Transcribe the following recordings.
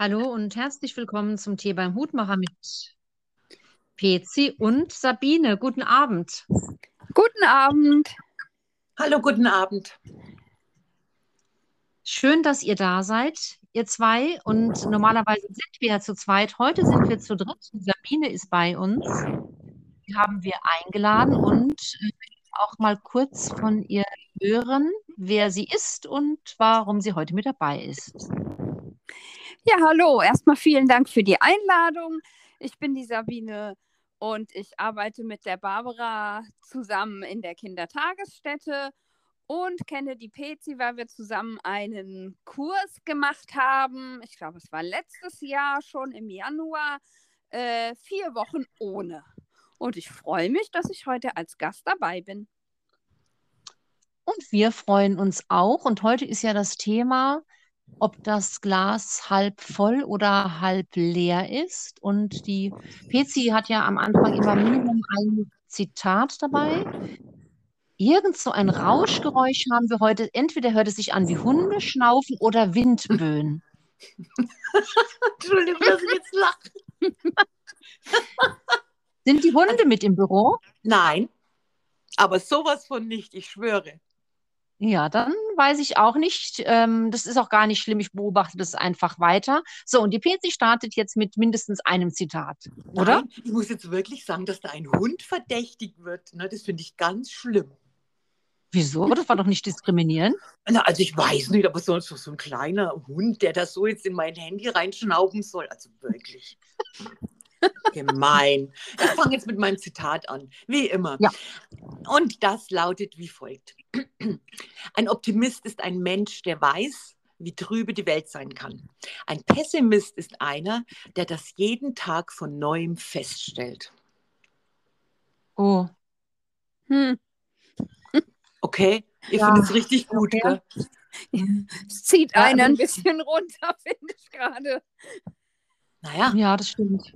Hallo und herzlich willkommen zum Tee beim Hutmacher mit Pezi und Sabine. Guten Abend. Guten Abend. Hallo, guten Abend. Schön, dass ihr da seid, ihr zwei. Und normalerweise sind wir ja zu zweit. Heute sind wir zu dritt. Sabine ist bei uns. Die haben wir eingeladen und äh, auch mal kurz von ihr hören, wer sie ist und warum sie heute mit dabei ist. Ja, hallo. Erstmal vielen Dank für die Einladung. Ich bin die Sabine und ich arbeite mit der Barbara zusammen in der Kindertagesstätte und kenne die Pezi, weil wir zusammen einen Kurs gemacht haben. Ich glaube, es war letztes Jahr schon im Januar. Äh, vier Wochen ohne. Und ich freue mich, dass ich heute als Gast dabei bin. Und wir freuen uns auch. Und heute ist ja das Thema, ob das Glas halb voll oder halb leer ist. Und die Pezi hat ja am Anfang immer Minimum ein Zitat dabei. Irgend so ein Rauschgeräusch haben wir heute. Entweder hört es sich an wie Hunde schnaufen oder Windböen. Entschuldigung, dass ich jetzt lache. Sind die Hunde mit im Büro? Nein, aber sowas von nicht, ich schwöre. Ja, dann weiß ich auch nicht. Ähm, das ist auch gar nicht schlimm. Ich beobachte das einfach weiter. So, und die PC startet jetzt mit mindestens einem Zitat, oder? Nein, ich muss jetzt wirklich sagen, dass da ein Hund verdächtigt wird. Ne, das finde ich ganz schlimm. Wieso? Das war doch nicht diskriminierend. Na, also ich weiß nicht, aber so, so ein kleiner Hund, der das so jetzt in mein Handy reinschnauben soll, also wirklich. Gemein. Ich fange jetzt mit meinem Zitat an, wie immer. Ja. Und das lautet wie folgt. Ein Optimist ist ein Mensch, der weiß, wie trübe die Welt sein kann. Ein Pessimist ist einer, der das jeden Tag von neuem feststellt. Oh. Hm. Okay, ihr Ja, findet es richtig gut, okay. Es zieht Ja, einen ein bisschen runter, finde ich gerade. Naja, Ja, das stimmt.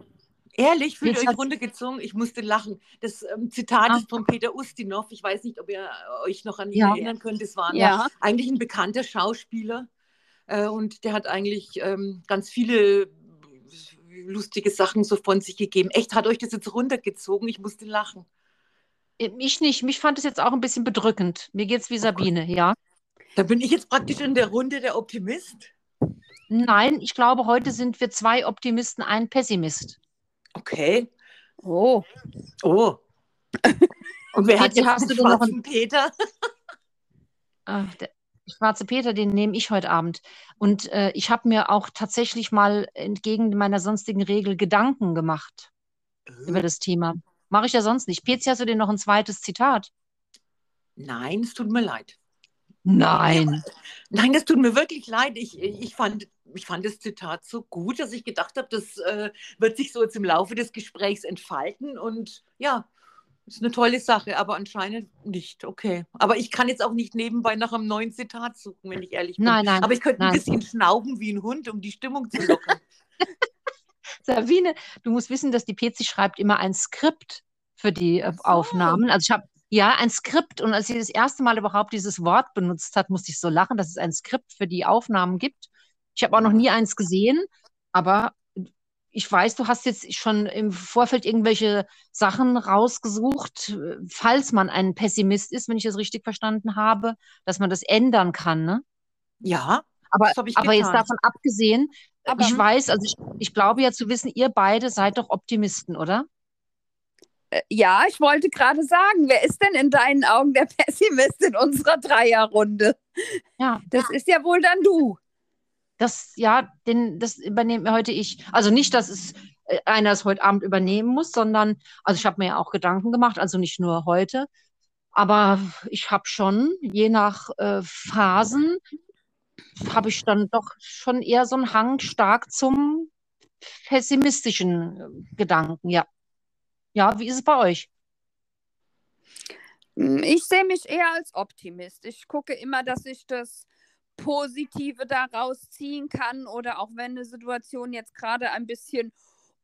Ehrlich, fühlt euch runtergezogen. Ich musste lachen. Das ähm, Zitat Ah. ist von Peter Ustinov. Ich weiß nicht, ob ihr euch noch an ihn Ja. erinnern könnt. Das war Ja. eigentlich ein bekannter Schauspieler äh, und der hat eigentlich ähm, ganz viele lustige Sachen so von sich gegeben. Echt, hat euch das jetzt runtergezogen? Ich musste lachen. Ich nicht. Mich fand es jetzt auch ein bisschen bedrückend. Mir geht's wie Sabine, ja. Da bin ich jetzt praktisch in der Runde der Optimist. Nein, ich glaube, heute sind wir zwei Optimisten, ein Pessimist. Okay. Oh, Oh. Und wer hat jetzt den schwarzen Peter? Ah, der schwarze Peter, den nehme ich heute Abend. Und äh, ich habe mir auch tatsächlich mal entgegen meiner sonstigen Regel Gedanken gemacht über das Thema. Mache ich ja sonst nicht. Pezi, hast du denn noch ein zweites Zitat? Nein, es tut mir leid. Nein. Nein, das tut mir wirklich leid. Ich, ich, fand, ich fand das Zitat so gut, dass ich gedacht habe, das äh, wird sich so jetzt im Laufe des Gesprächs entfalten. Und ja, ist eine tolle Sache, aber anscheinend nicht. Okay. Aber ich kann jetzt auch nicht nebenbei nach einem neuen Zitat suchen, wenn ich ehrlich bin. Nein, nein, aber ich könnte ein nein. bisschen schnauben wie ein Hund, um die Stimmung zu lockern. Sabine, du musst wissen, dass die Pezi schreibt immer ein Skript für die äh, so. Aufnahmen. Also ich habe ja ein Skript und als sie das erste Mal überhaupt dieses Wort benutzt hat, musste ich so lachen, dass es ein Skript für die Aufnahmen gibt. Ich habe auch noch nie eins gesehen, aber ich weiß, du hast jetzt schon im Vorfeld irgendwelche Sachen rausgesucht, falls man ein Pessimist ist, wenn ich das richtig verstanden habe, dass man das ändern kann, ne? ja, Aber, aber jetzt davon abgesehen, Aber- ich weiß, also ich, ich glaube ja zu wissen, ihr beide seid doch Optimisten, oder? Äh, ja, ich wollte gerade sagen, wer ist denn in deinen Augen der Pessimist in unserer Dreierrunde? Ja, Das ist ja wohl dann du. Das, ja, den, das übernehme heute ich. Also nicht, dass es äh, einer es heute Abend übernehmen muss, sondern, also ich habe mir ja auch Gedanken gemacht, also nicht nur heute, aber ich habe schon, je nach äh, Phasen, habe ich dann doch schon eher so einen Hang stark zum pessimistischen äh, Gedanken, ja. Ja, wie ist es bei euch? Hm, Ich sehe mich eher als Optimist. Ich gucke immer, dass ich das Positive daraus ziehen kann oder auch wenn eine Situation jetzt gerade ein bisschen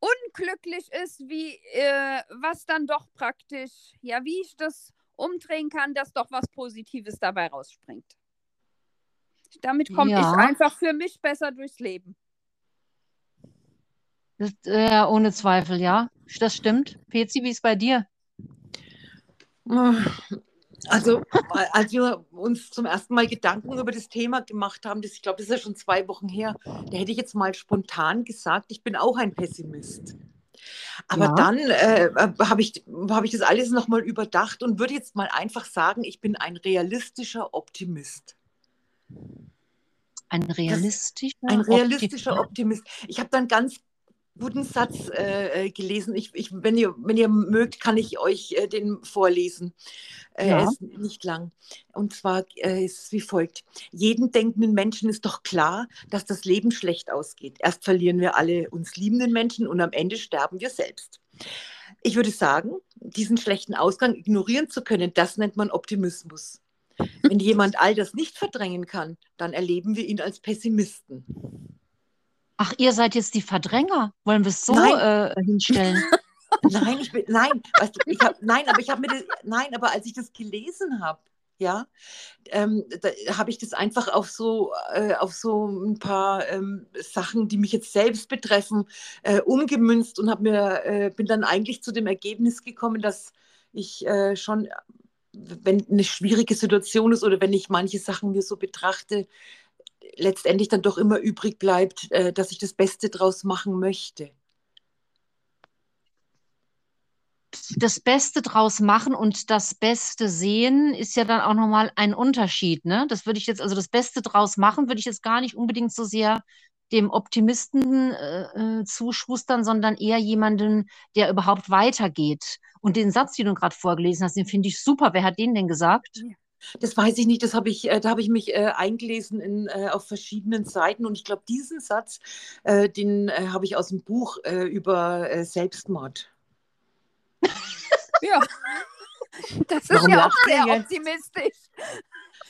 unglücklich ist, wie äh, was dann doch praktisch, ja, wie ich das umdrehen kann, dass doch was Positives dabei rausspringt. Damit komme Ja. ich einfach für mich besser durchs Leben. Das, äh, ohne Zweifel, ja. Das stimmt. Pezi, wie ist bei dir? Also, als wir uns zum ersten Mal Gedanken über das Thema gemacht haben, das, ich glaube, das ist ja schon zwei Wochen her, da hätte ich jetzt mal spontan gesagt, ich bin auch ein Pessimist. Aber ja. dann äh, habe ich, hab ich das alles nochmal überdacht und würde jetzt mal einfach sagen, ich bin ein realistischer Optimist. Ein realistischer, das, ein realistischer Optimist. Optimist. Ich habe dann ganz guten Satz äh, äh, gelesen. Ich, ich, wenn, ihr, wenn ihr mögt, kann ich euch äh, den vorlesen. Äh, ja. Er ist nicht lang. Und zwar äh, ist es wie folgt. Jeden denkenden Menschen ist doch klar, dass das Leben schlecht ausgeht. Erst verlieren wir alle uns liebenden Menschen und am Ende sterben wir selbst. Ich würde sagen, diesen schlechten Ausgang ignorieren zu können, das nennt man Optimismus. Wenn jemand all das nicht verdrängen kann, dann erleben wir ihn als Pessimisten. Ach, ihr seid jetzt die Verdränger. Wollen wir es so äh, hinstellen? nein, ich bin, nein, weißt du, ich hab, nein, aber ich habe mir das, nein, aber als ich das gelesen habe, ja, ähm, habe ich das einfach auf so, äh, auf so ein paar ähm, Sachen, die mich jetzt selbst betreffen, äh, umgemünzt und habe mir, äh, bin dann eigentlich zu dem Ergebnis gekommen, dass ich äh, schon, wenn eine schwierige Situation ist oder wenn ich manche Sachen mir so betrachte, letztendlich dann doch immer übrig bleibt, äh, dass ich das Beste draus machen möchte. Das Beste draus machen und das Beste sehen ist ja dann auch nochmal ein Unterschied. Ne? Das würde ich jetzt, also das Beste draus machen, würde ich jetzt gar nicht unbedingt so sehr dem Optimisten äh, äh zuschustern, sondern eher jemanden, der überhaupt weitergeht. Und den Satz, den du gerade vorgelesen hast, den finde ich super. Wer hat den denn gesagt? Ja. Das weiß ich nicht, das habe ich, äh, da habe ich mich äh, eingelesen in, äh, auf verschiedenen Seiten und ich glaube, diesen Satz, äh, den äh, habe ich aus dem Buch äh, über Selbstmord. ja, das ist Warum ja auch sehr optimistisch.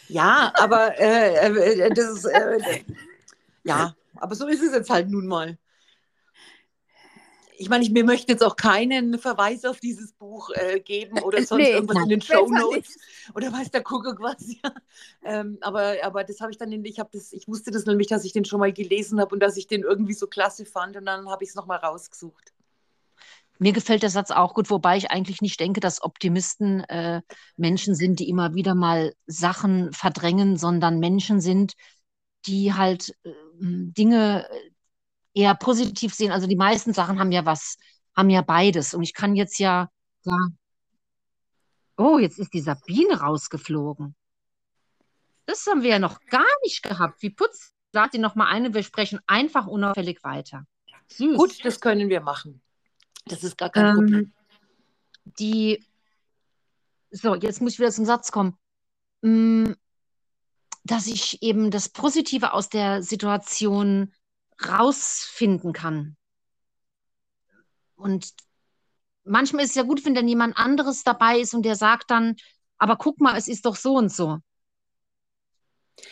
Ja, aber das ist, ja, aber so ist es jetzt halt nun mal ich meine, ich mir möchte jetzt auch keinen Verweis auf dieses Buch äh, geben oder sonst nee, irgendwas nein, in den Show Notes oder weiß der Kuckuck was. Ja. Ähm, aber, aber das habe ich dann, in, ich habe das, ich wusste das nämlich, dass ich den schon mal gelesen habe und dass ich den irgendwie so klasse fand und dann habe ich es nochmal rausgesucht. Mir gefällt der Satz auch gut, wobei ich eigentlich nicht denke, dass Optimisten äh, Menschen sind, die immer wieder mal Sachen verdrängen, sondern Menschen sind, die halt äh, Dinge eher positiv sehen. Also die meisten Sachen haben ja was, haben ja beides. Und ich kann jetzt ja sagen, oh, jetzt ist die Sabine rausgeflogen. Das haben wir ja noch gar nicht gehabt. Wie putzt, sagt ihr noch mal eine, wir sprechen einfach unauffällig weiter. Süß. Gut, das können wir machen. Das ist gar kein ähm, Problem. Die, so, jetzt muss ich wieder zum Satz kommen. Mm, dass ich eben das Positive aus der Situation rausfinden kann. Und manchmal ist es ja gut, wenn dann jemand anderes dabei ist und der sagt dann, aber guck mal, es ist doch so und so.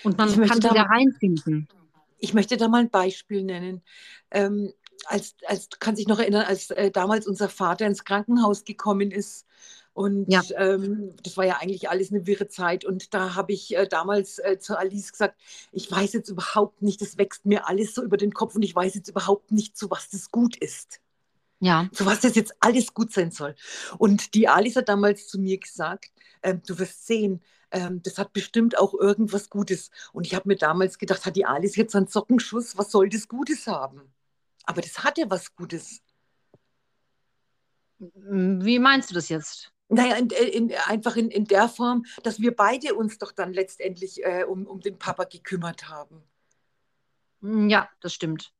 Und man kann da, wieder reinfinden. Ich möchte da mal ein Beispiel nennen. Ähm, als, als kann sich noch erinnern, als äh, damals unser Vater ins Krankenhaus gekommen ist und ja. ähm, das war ja eigentlich alles eine wirre Zeit. Und da habe ich äh, damals äh, zu Alice gesagt, ich weiß jetzt überhaupt nicht, das wächst mir alles so über den Kopf und ich weiß jetzt überhaupt nicht, zu was das gut ist. Ja. Zu was das jetzt alles gut sein soll. Und die Alice hat damals zu mir gesagt, äh, du wirst sehen, ähm, das hat bestimmt auch irgendwas Gutes. Und ich habe mir damals gedacht, hat die Alice jetzt einen Sockenschuss, was soll das Gutes haben? Aber das hat ja was Gutes. Wie meinst du das jetzt? Naja, in, in, einfach in, in der Form, dass wir beide uns doch dann letztendlich äh, um, um den Papa gekümmert haben. Hm, ja, das stimmt.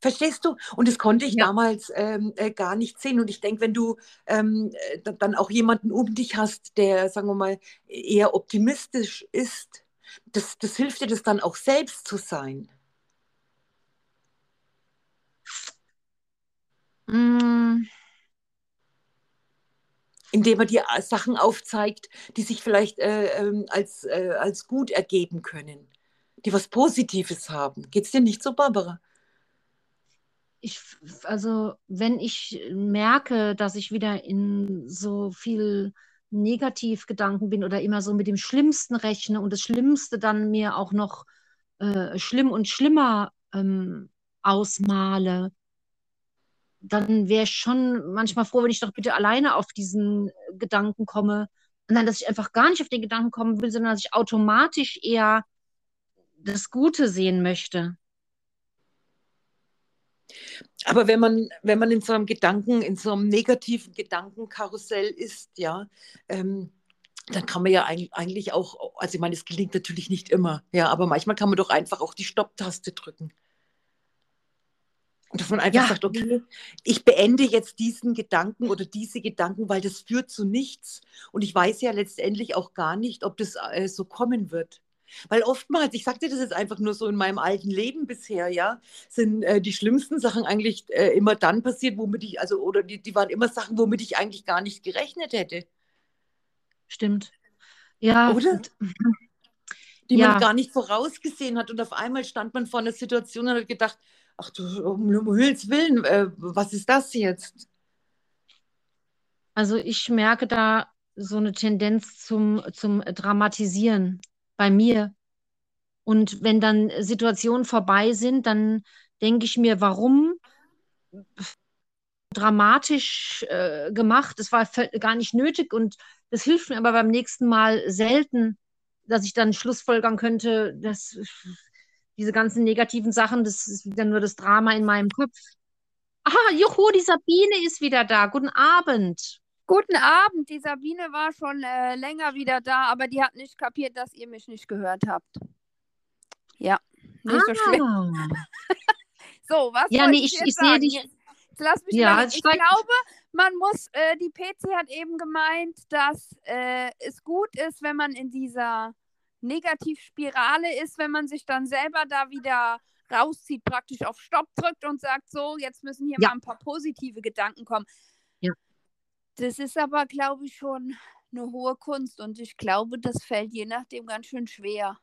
Verstehst du? Und das konnte ich ja. damals ähm, äh, gar nicht sehen. Und ich denke, wenn du ähm, äh, dann auch jemanden um dich hast, der, sagen wir mal, eher optimistisch ist, das, das hilft dir, das dann auch selbst zu sein. Mm indem er dir äh, Sachen aufzeigt, die sich vielleicht äh, ähm, als, äh, als gut ergeben können, die was Positives haben. Geht es dir nicht so, Barbara? Ich, also, wenn ich merke, dass ich wieder in so viel Negativgedanken bin oder immer so mit dem Schlimmsten rechne und das Schlimmste dann mir auch noch äh, schlimm und schlimmer ähm, ausmale, dann wäre ich schon manchmal froh, wenn ich doch bitte alleine auf diesen Gedanken komme. Und dann, dass ich einfach gar nicht auf den Gedanken kommen will, sondern dass ich automatisch eher das Gute sehen möchte. Aber wenn man, wenn man in so einem Gedanken, in so einem negativen Gedankenkarussell ist, ja, ähm, dann kann man ja eigentlich auch, also ich meine, es gelingt natürlich nicht immer, ja, aber manchmal kann man doch einfach auch die Stopptaste drücken. Dass man einfach ja. sagt, okay, ich beende jetzt diesen Gedanken oder diese Gedanken, weil das führt zu nichts. Und ich weiß ja letztendlich auch gar nicht, ob das äh, so kommen wird. Weil oftmals, ich sagte das jetzt einfach nur so in meinem alten Leben bisher, ja, sind äh, die schlimmsten Sachen eigentlich äh, immer dann passiert, womit ich, also, oder die, die waren immer Sachen, womit ich eigentlich gar nicht gerechnet hätte. Stimmt. Ja. Oder? Und, die ja. man gar nicht vorausgesehen hat. Und auf einmal stand man vor einer Situation und hat gedacht, ach du, um Himmels Willen, äh, was ist das jetzt? Also ich merke da so eine Tendenz zum, zum Dramatisieren bei mir. Und wenn dann Situationen vorbei sind, dann denke ich mir, warum dramatisch äh, gemacht? Das war gar nicht nötig und das hilft mir aber beim nächsten Mal selten, dass ich dann Schlussfolgern könnte, dass diese ganzen negativen Sachen, das ist wieder nur das Drama in meinem Kopf. Ah, juhu, die Sabine ist wieder da. Guten Abend. Guten Abend, die Sabine war schon äh, länger wieder da, aber die hat nicht kapiert, dass ihr mich nicht gehört habt. Ja, nicht ah. so schlimm. so, was Ja, nee, ich, ich, ich sehe dich. Jetzt, lass mich ja, ich glaube, man muss, äh, die PC hat eben gemeint, dass äh, es gut ist, wenn man in dieser Negativspirale ist, wenn man sich dann selber da wieder rauszieht, praktisch auf Stopp drückt und sagt, so, jetzt müssen hier ja. mal ein paar positive Gedanken kommen. Ja. Das ist aber, glaube ich, schon eine hohe Kunst und ich glaube, das fällt je nachdem ganz schön schwer,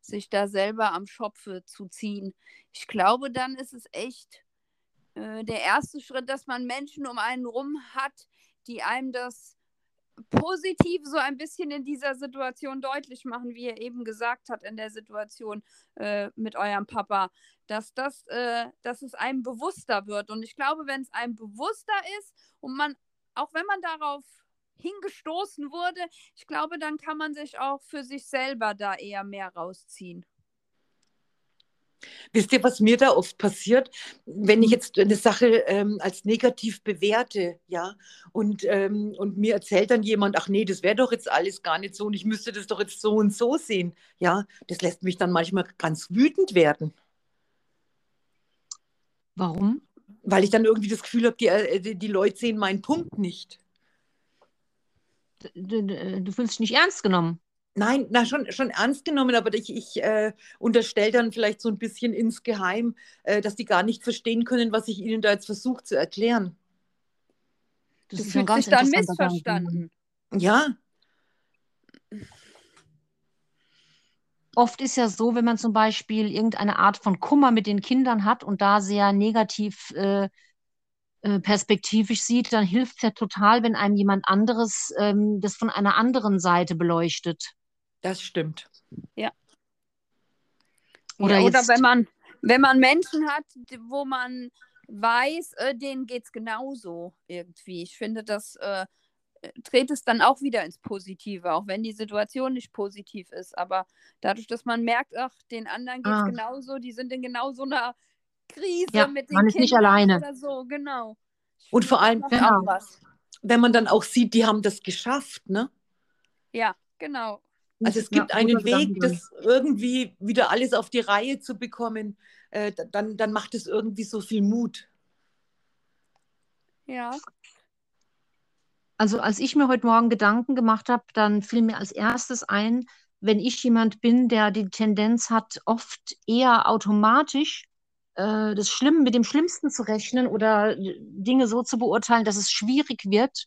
sich da selber am Schopfe zu ziehen. Ich glaube, dann ist es echt äh, der erste Schritt, dass man Menschen um einen rum hat, die einem das positiv so ein bisschen in dieser Situation deutlich machen, wie er eben gesagt hat in der Situation äh, mit eurem Papa, dass das, äh, dass es einem bewusster wird. Und ich glaube, wenn es einem bewusster ist und man, auch wenn man darauf hingestoßen wurde, ich glaube, dann kann man sich auch für sich selber da eher mehr rausziehen. Wisst ihr, was mir da oft passiert, wenn ich jetzt eine Sache ähm, als negativ bewerte, ja, und, ähm, und mir erzählt dann jemand, ach nee, das wäre doch jetzt alles gar nicht so und ich müsste das doch jetzt so und so sehen, ja, das lässt mich dann manchmal ganz wütend werden. Warum? Weil ich dann irgendwie das Gefühl habe, die, äh, die, die Leute sehen meinen Punkt nicht. Du, du, du fühlst dich nicht ernst genommen. Nein, na, schon, schon ernst genommen, aber ich, ich äh, unterstelle dann vielleicht so ein bisschen insgeheim, äh, dass die gar nicht verstehen können, was ich ihnen da jetzt versuche zu erklären. Das du fühlst dich dann missverstanden. Ja. Oft ist ja so, wenn man zum Beispiel irgendeine Art von Kummer mit den Kindern hat und da sehr negativ äh, äh perspektivisch sieht, dann hilft es ja total, wenn einem jemand anderes ähm, das von einer anderen Seite beleuchtet. Das stimmt. Ja. Oder, ja, oder wenn man wenn man Menschen hat, wo man weiß, äh, denen geht es genauso irgendwie. Ich finde, das äh, dreht es dann auch wieder ins Positive, auch wenn die Situation nicht positiv ist. Aber dadurch, dass man merkt, ach, den anderen geht es ah. genauso, die sind in genau so einer Krise ja, mit den man ist nicht alleine. oder so, genau. Und vor allem, genau. wenn man dann auch sieht, die haben das geschafft, ne? Ja, genau. Also es gibt ja, einen Weg, das irgendwie wieder alles auf die Reihe zu bekommen. Äh, dann, dann macht es irgendwie so viel Mut. Ja. Also als ich mir heute Morgen Gedanken gemacht habe, dann fiel mir als erstes ein, wenn ich jemand bin, der die Tendenz hat, oft eher automatisch äh, das Schlimme mit dem Schlimmsten zu rechnen oder Dinge so zu beurteilen, dass es schwierig wird.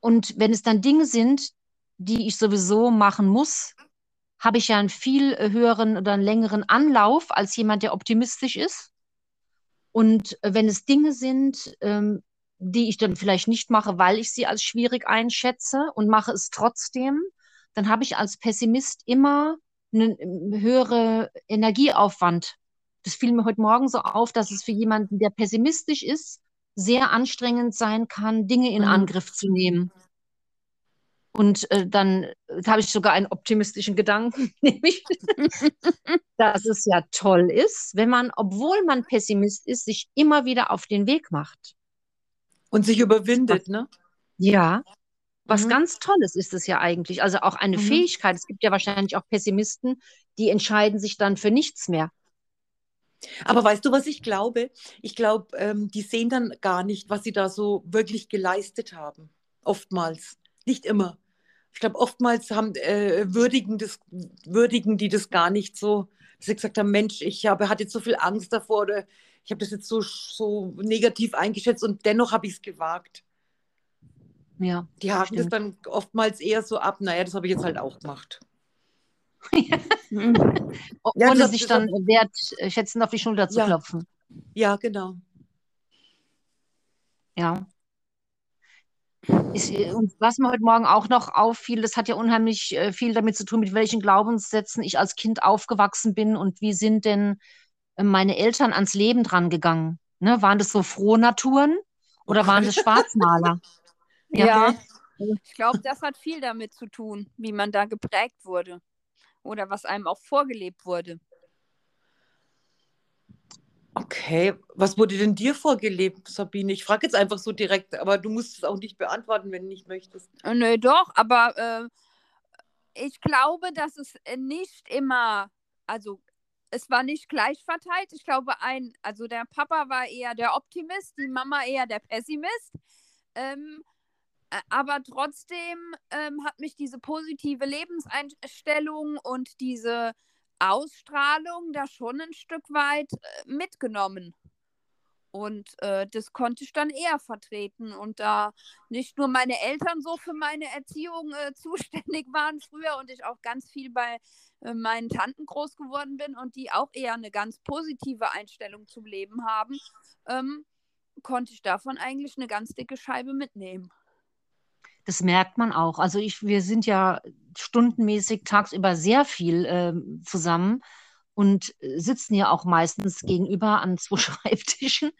Und wenn es dann Dinge sind, die ich sowieso machen muss, habe ich ja einen viel höheren oder einen längeren Anlauf als jemand, der optimistisch ist. Und wenn es Dinge sind, ähm, die ich dann vielleicht nicht mache, weil ich sie als schwierig einschätze und mache es trotzdem, dann habe ich als Pessimist immer einen höheren Energieaufwand. das fiel mir heute Morgen so auf, dass es für jemanden, der pessimistisch ist, sehr anstrengend sein kann, Dinge in Mhm. Angriff zu nehmen. Und äh, dann äh, habe ich sogar einen optimistischen Gedanken, nämlich, dass es ja toll ist, wenn man, obwohl man Pessimist ist, sich immer wieder auf den Weg macht. Und sich überwindet, ne? Ja, was Mhm. ganz Tolles ist es ja eigentlich. Also auch eine Mhm. Fähigkeit. Es gibt ja wahrscheinlich auch Pessimisten, die entscheiden sich dann für nichts mehr. Aber weißt du, was ich glaube? Ich glaube, ähm, die sehen dann gar nicht, was sie da so wirklich geleistet haben. Oftmals. Nicht immer. Ich glaube, oftmals haben, äh, würdigen, das, würdigen die das gar nicht so, dass sie gesagt haben, Mensch, ich habe, hatte jetzt so viel Angst davor oder ich habe das jetzt so, so negativ eingeschätzt und dennoch habe ich es gewagt. Ja, Die haken das dann oftmals eher so ab, naja, das habe ich jetzt halt auch gemacht. Ja, Ohne das- sich dann wert schätzen auf die Schulter zu Ja. klopfen. Ja, genau. Ja. Ist, äh, und was mir heute Morgen auch noch auffiel, das hat ja unheimlich äh, viel damit zu tun, mit welchen Glaubenssätzen ich als Kind aufgewachsen bin und wie sind denn äh, meine Eltern ans Leben dran gegangen? Ne? Waren das so Frohnaturen oder waren das Schwarzmaler? Ja, ich glaube, das hat viel damit zu tun, wie man da geprägt wurde oder was einem auch vorgelebt wurde. Okay, was wurde denn dir vorgelebt, Sabine? Ich frage jetzt einfach so direkt, aber du musst es auch nicht beantworten, wenn du nicht möchtest. Äh, Nö, doch, aber äh, ich glaube, dass es äh, nicht immer, also es war nicht gleich verteilt. Ich glaube, ein, also der Papa war eher der Optimist, die Mama eher der Pessimist. Ähm, äh, aber trotzdem ähm, hat mich diese positive Lebenseinstellung und diese Ausstrahlung da schon ein Stück weit äh, mitgenommen. Und äh, das konnte ich dann eher vertreten. Und da nicht nur meine Eltern so für meine Erziehung äh, zuständig waren früher und ich auch ganz viel bei äh, meinen Tanten groß geworden bin und die auch eher eine ganz positive Einstellung zum Leben haben, ähm, konnte ich davon eigentlich eine ganz dicke Scheibe mitnehmen. Das merkt man auch. Also ich, wir sind ja stundenmäßig tagsüber sehr viel ähm, zusammen und äh, sitzen ja auch meistens gegenüber an zwei Schreibtischen.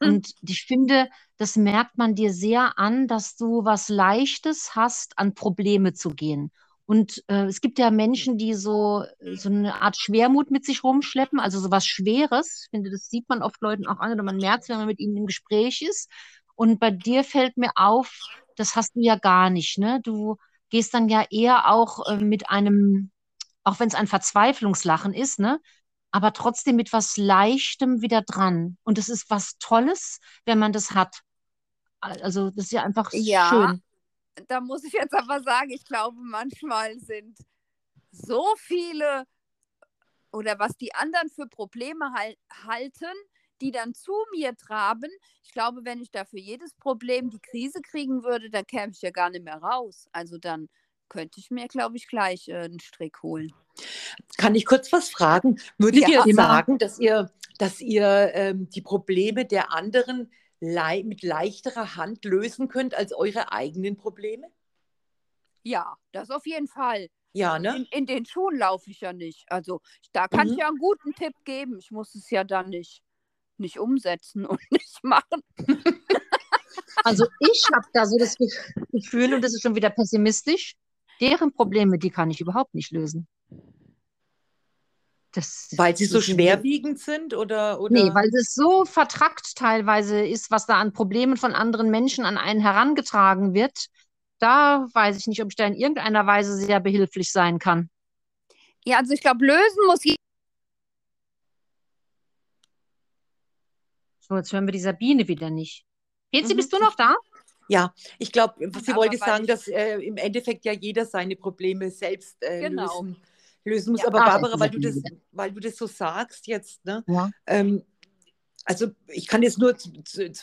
Und ich finde, das merkt man dir sehr an, dass du was Leichtes hast, an Probleme zu gehen. Und äh, es gibt ja Menschen, die so, so eine Art Schwermut mit sich rumschleppen, also so was Schweres. Ich finde, das sieht man oft Leuten auch an oder man merkt es, wenn man mit ihnen im Gespräch ist. Und bei dir fällt mir auf, das hast du ja gar nicht, ne? Du gehst dann ja eher auch äh, mit einem, auch wenn es ein Verzweiflungslachen ist, ne? Aber trotzdem mit was Leichtem wieder dran. Und das ist was Tolles, wenn man das hat. Also, das ist ja einfach Ja. schön. Da muss ich jetzt aber sagen, ich glaube, manchmal sind so viele oder was die anderen für Probleme hal halten, die dann zu mir traben. Ich glaube, wenn ich da für jedes Problem die Krise kriegen würde, dann käme ich ja gar nicht mehr raus. Also dann könnte ich mir, glaube ich, gleich äh, einen Strick holen. Kann ich kurz was fragen? Würdet Ja. ihr sagen, dass ihr, dass ihr ähm, die Probleme der anderen lei mit leichterer Hand lösen könnt als eure eigenen Probleme? Ja, das auf jeden Fall. Ja, ne? In, in den Schuhen laufe ich ja nicht. Also da kann Mhm. ich ja einen guten Tipp geben. Ich muss es ja dann nicht, nicht umsetzen und nicht machen. Also, ich habe da so das Ge- Gefühl, und das ist schon wieder pessimistisch, deren Probleme, die kann ich überhaupt nicht lösen. Das, Weil sie so schwerwiegend sind oder, oder? Nee, weil es so vertrackt teilweise ist, was da an Problemen von anderen Menschen an einen herangetragen wird. Da weiß ich nicht, ob ich da in irgendeiner Weise sehr behilflich sein kann. Ja, also ich glaube, lösen muss jeder. So, jetzt hören wir die Sabine wieder nicht. Petzi, Mhm. bist du noch da? Ja, ich glaube, sie Aber wollte weil sagen, ich- dass äh, im Endeffekt ja jeder seine Probleme selbst äh, Genau. lösen, lösen muss. Ja. Aber Barbara, weil du, das, weil du das so sagst jetzt, ne? Ja. Ähm, also ich kann jetzt nur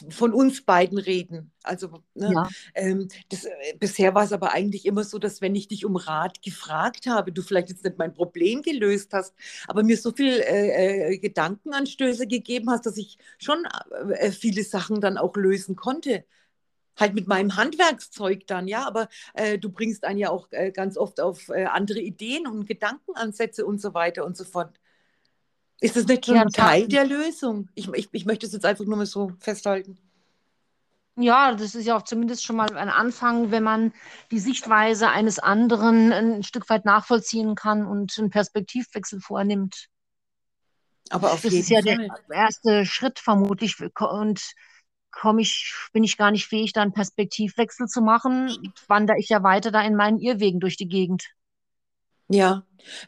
von uns beiden reden. Also ne, Ja. ähm, das, äh, bisher war es aber eigentlich immer so, dass wenn ich dich um Rat gefragt habe, du vielleicht jetzt nicht mein Problem gelöst hast, aber mir so viel äh, äh, Gedankenanstöße gegeben hast, dass ich schon äh, viele Sachen dann auch lösen konnte. Halt mit meinem Handwerkszeug dann, ja, aber äh, du bringst einen ja auch äh, ganz oft auf äh, andere Ideen und Gedankenansätze und so weiter und so fort. Ist das nicht schon Ja, Teil der Lösung? Ich, ich, ich möchte es jetzt einfach nur mal so festhalten. Ja, das ist ja auch zumindest schon mal ein Anfang, wenn man die Sichtweise eines anderen ein Stück weit nachvollziehen kann und einen Perspektivwechsel vornimmt. Aber auf Das jeden ist ja Fall. der erste Schritt vermutlich. Und komme ich, bin ich gar nicht fähig, da einen Perspektivwechsel zu machen, wandere ich ja weiter da in meinen Irrwegen durch die Gegend. Ja.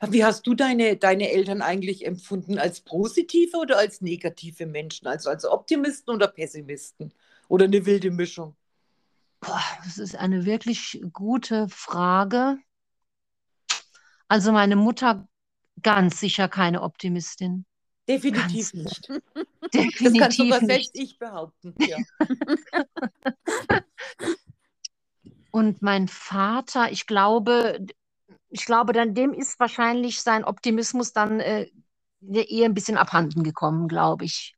Wie hast du deine, deine Eltern eigentlich empfunden? Als positive oder als negative Menschen? Also als Optimisten oder Pessimisten? Oder eine wilde Mischung? Boah, das ist eine wirklich gute Frage. Also meine Mutter ganz sicher keine Optimistin. Definitiv Ganz nicht. Das kann Definitiv sogar nicht. selbst ich behaupten. Ja. Und mein Vater, ich glaube, ich glaube, dann dem ist wahrscheinlich sein Optimismus dann äh, eher ein bisschen abhanden gekommen, glaube ich.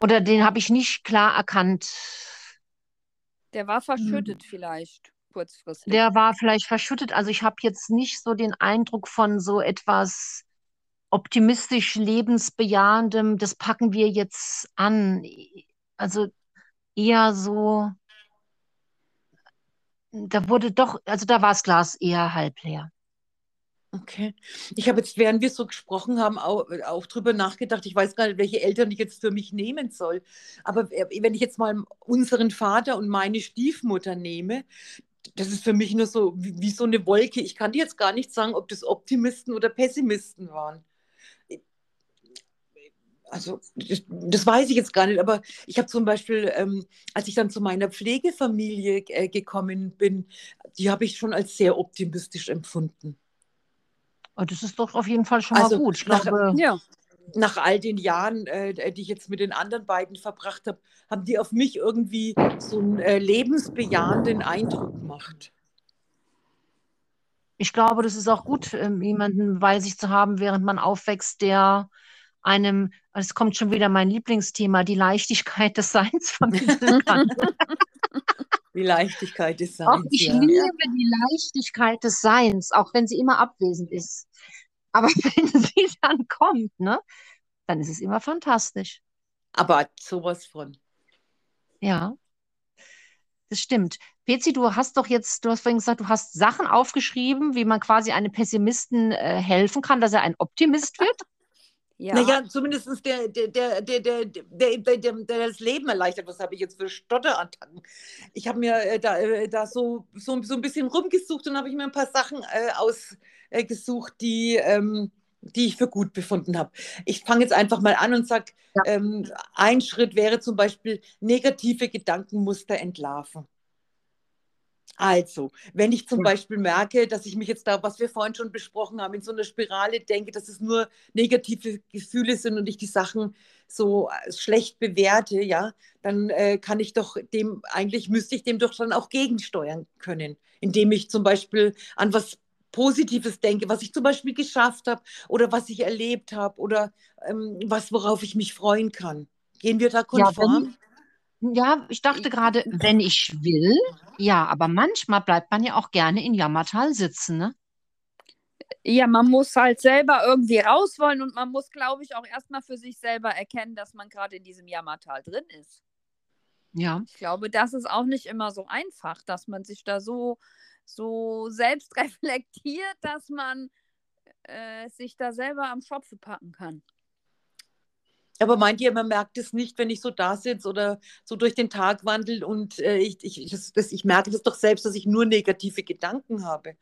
Oder den habe ich nicht klar erkannt. Der war verschüttet vielleicht, kurzfristig. Der war vielleicht verschüttet. Also ich habe jetzt nicht so den Eindruck von so etwas optimistisch lebensbejahendem, das packen wir jetzt an. Also eher so, da wurde doch, also da war das Glas eher halb leer. Okay. Ich habe jetzt, während wir so gesprochen haben, auch, auch drüber nachgedacht. Ich weiß gar nicht, welche Eltern ich jetzt für mich nehmen soll. Aber äh, wenn ich jetzt mal unseren Vater und meine Stiefmutter nehme, das ist für mich nur so wie, wie so eine Wolke. Ich kann dir jetzt gar nicht sagen, ob das Optimisten oder Pessimisten waren. Also, das, das weiß ich jetzt gar nicht, aber ich habe zum Beispiel, ähm, als ich dann zu meiner Pflegefamilie äh, gekommen bin, die habe ich schon als sehr optimistisch empfunden. Und Oh, das ist doch auf jeden Fall schon Also mal gut. Ich nach- glaube, ja, nach all den Jahren, äh, die ich jetzt mit den anderen beiden verbracht habe, haben die auf mich irgendwie so einen äh, lebensbejahenden Eindruck gemacht. ich glaube, das ist auch gut, ähm, jemanden bei sich zu haben, während man aufwächst, der einem, es kommt schon wieder mein Lieblingsthema, die Leichtigkeit des Seins vermitteln kann. Die Leichtigkeit des Auch Seins. ich ja. liebe die Leichtigkeit des Seins, auch wenn sie immer abwesend ist. Aber wenn sie dann kommt, ne, dann ist es immer fantastisch. Aber sowas von. Ja, das stimmt. Pezi, du hast doch jetzt, du hast vorhin gesagt, du hast Sachen aufgeschrieben, wie man quasi einem Pessimisten äh, helfen kann, dass er ein Optimist wird. Ja. Naja, zumindest der, der, der, der, der, der, der, der das Leben erleichtert. Was habe ich jetzt für Stotterattacken? Ich habe mir äh, da, äh, da so, so, so ein bisschen rumgesucht und habe ich mir ein paar Sachen äh, ausgesucht, die, ähm, die ich für gut befunden habe. Ich fange jetzt einfach mal an und sage, ja. ähm, ein Schritt wäre zum Beispiel negative Gedankenmuster entlarven. Also, wenn ich zum. Beispiel merke, dass ich mich jetzt da, was wir vorhin schon besprochen haben, in so einer Spirale denke, dass es nur negative Gefühle sind und ich die Sachen so äh, schlecht bewerte, ja, dann äh, kann ich doch dem, eigentlich müsste ich dem doch dann auch gegensteuern können, indem ich zum Beispiel an was Positives denke, was ich zum Beispiel geschafft habe oder was ich erlebt habe oder ähm, was, worauf ich mich freuen kann. Gehen wir da Ja, konform? Ja, ich dachte gerade, wenn ich will, ja, aber manchmal bleibt man ja auch gerne in Jammertal sitzen, ne? ja, man muss halt selber irgendwie raus wollen und man muss, glaube ich, auch erstmal für sich selber erkennen, dass man gerade in diesem Jammertal drin ist. Ja. Ich glaube, das ist auch nicht immer so einfach, dass man sich da so, so selbst reflektiert, dass man äh, sich da selber am Schopfe packen kann. Aber meint ihr, man merkt es nicht, wenn ich so da sitze oder so durch den Tag wandel und äh, ich, ich, das, das, ich merke das doch selbst, dass ich nur negative Gedanken habe.